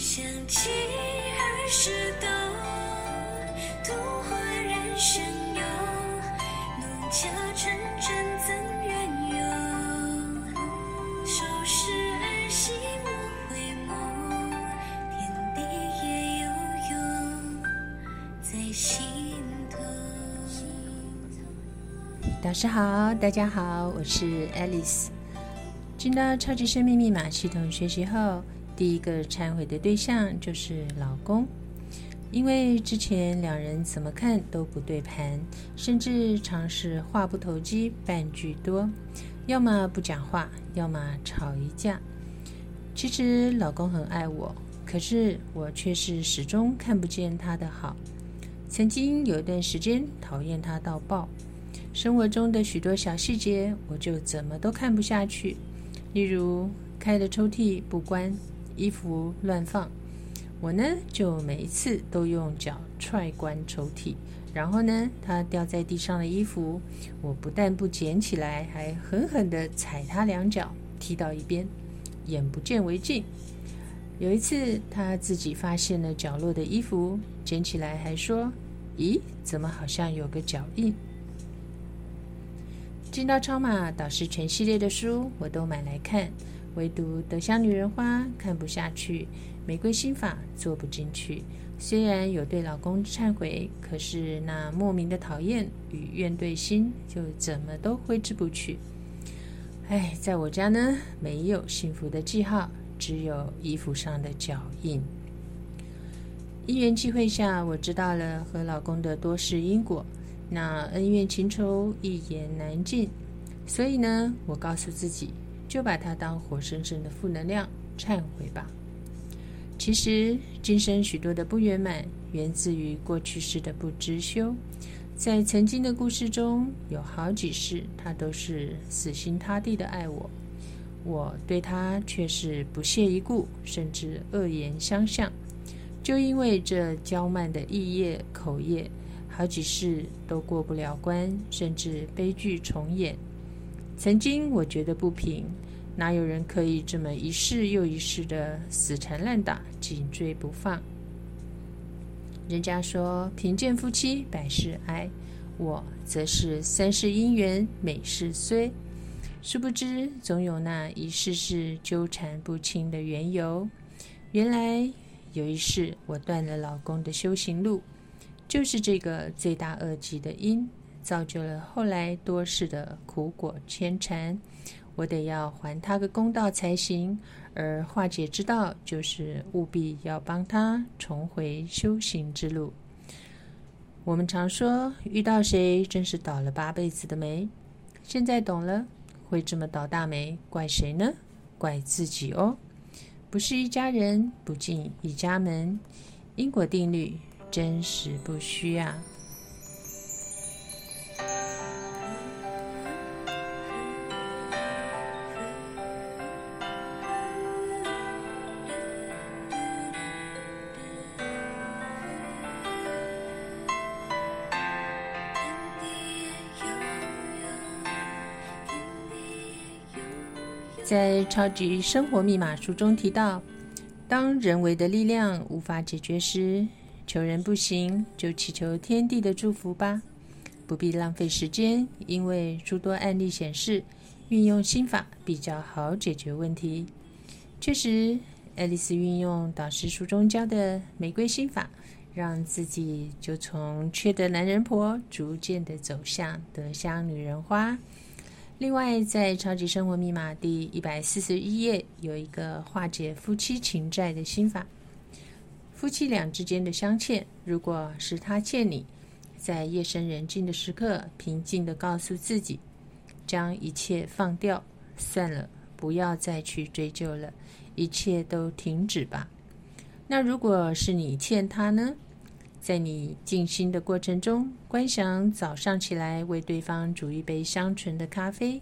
想起儿时的图画染生忧，农家纯真怎远游？收拾儿媳莫回眸，天地也悠悠在心头。导师好，大家好，我是 Alice。进到超级生命密码系统学习后，第一个忏悔的对象就是老公，因为之前两人怎么看都不对盘，甚至常是话不投机半句多，要么不讲话，要么吵一架。其实老公很爱我，可是我却是始终看不见他的好。曾经有一段时间讨厌他到爆。生活中的许多小细节，我就怎么都看不下去。例如，开的抽屉不关，衣服乱放，我呢就每一次都用脚踹关抽屉。然后呢，他掉在地上的衣服，我不但不捡起来，还狠狠地踩他两脚，踢到一边，眼不见为净。有一次，他自己发现了角落的衣服，捡起来还说：“咦，怎么好像有个脚印？”进到超马导师全系列的书，我都买来看，唯独《德香女人花》看不下去，《玫瑰心法》做不进去。虽然有对老公忏悔，可是那莫名的讨厌与怨怼心，就怎么都挥之不去。哎，在我家呢，没有幸福的记号，只有衣服上的脚印。因缘际会下，我知道了和老公的多事因果。那恩怨情仇一言难尽，所以呢，我告诉自己，就把它当活生生的负能量忏悔吧。其实，今生许多的不圆满，源自于过去式的不知修。在曾经的故事中，有好几世，他都是死心塌地的爱我，我对他却是不屑一顾，甚至恶言相向。就因为这娇慢的意业口业。好几世都过不了关，甚至悲剧重演。曾经我觉得不平，哪有人可以这么一世又一世的死缠烂打、紧追不放？人家说贫贱夫妻百事哀，我则是三世姻缘每世衰。殊不知，总有那一世世纠缠不清的缘由。原来有一世，我断了老公的修行路。就是这个罪大恶极的因，造就了后来多事的苦果牵缠。我得要还他个公道才行。而化解之道，就是务必要帮他重回修行之路。我们常说，遇到谁真是倒了八辈子的霉。现在懂了，会这么倒大霉，怪谁呢？怪自己哦。不是一家人，不进一家门。因果定律。真实不虚啊！在《超级生活密码书》中提到，当人为的力量无法解决时，求人不行，就祈求天地的祝福吧，不必浪费时间。因为诸多案例显示，运用心法比较好解决问题。确实，爱丽丝运用导师书中教的玫瑰心法，让自己就从缺德男人婆逐渐的走向德香女人花。另外，在超级生活密码第一百四十一页有一个化解夫妻情债的心法。夫妻俩之间的相欠，如果是他欠你，在夜深人静的时刻，平静的告诉自己，将一切放掉，算了，不要再去追究了，一切都停止吧。那如果是你欠他呢？在你静心的过程中，观想早上起来为对方煮一杯香醇的咖啡，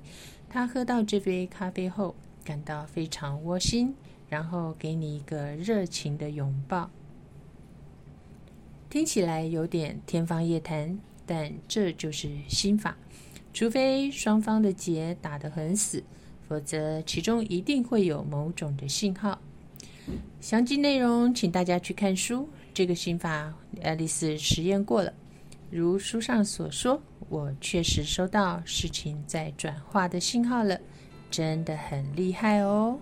他喝到这杯咖啡后感到非常窝心，然后给你一个热情的拥抱。听起来有点天方夜谭，但这就是心法。除非双方的结打得很死，否则其中一定会有某种的信号。详细内容请大家去看书。这个心法爱丽丝实验过了，如书上所说，我确实收到事情在转化的信号了，真的很厉害哦。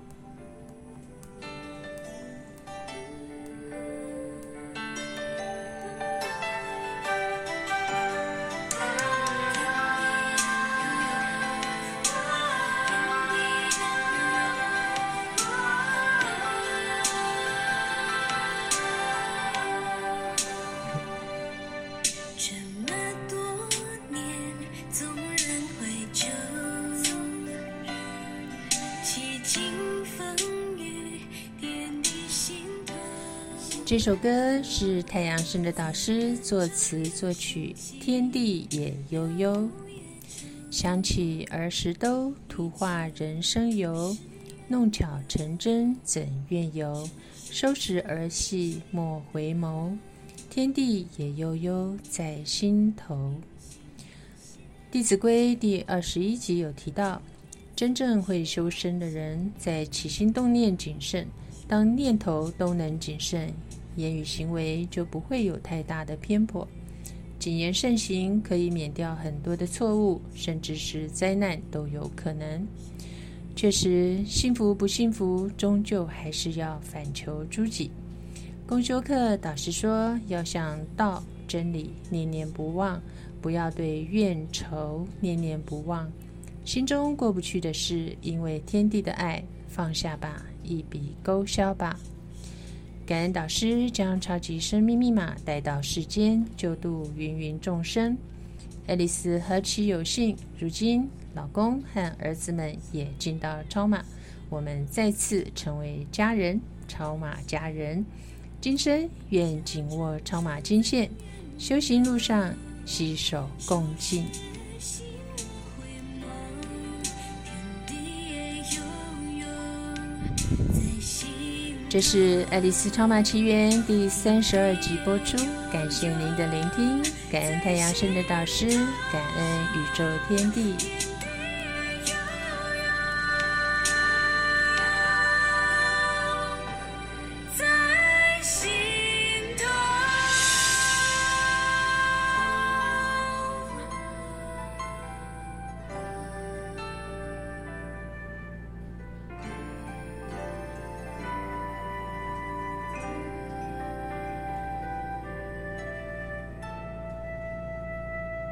这首歌是太阳升的导师作词作曲，天地也悠悠。想起儿时都图画人生游，弄巧成真怎愿游？收拾儿戏莫回眸，天地也悠悠在心头。《弟子规》第二十一集有提到，真正会修身的人，在起心动念谨慎，当念头都能谨慎，言语行为就不会有太大的偏颇。谨言慎行可以免掉很多的错误，甚至是灾难都有可能。确实，幸福不幸福，终究还是要反求诸己。公修课导师说，要向道真理念念不忘，不要对怨仇念念不忘。心中过不去的事，因为天地的爱，放下吧，一笔勾销吧。感恩导师将超级生命密码带到世间，救度芸芸众生。爱丽丝何其有幸，如今老公和儿子们也进到超马，我们再次成为家人，超马家人。今生愿紧握超马金线，修行路上携手共进。这是《爱丽丝超马奇缘》第三十二集播出，感谢您的聆听，感恩太阳神的导师，感恩宇宙天地。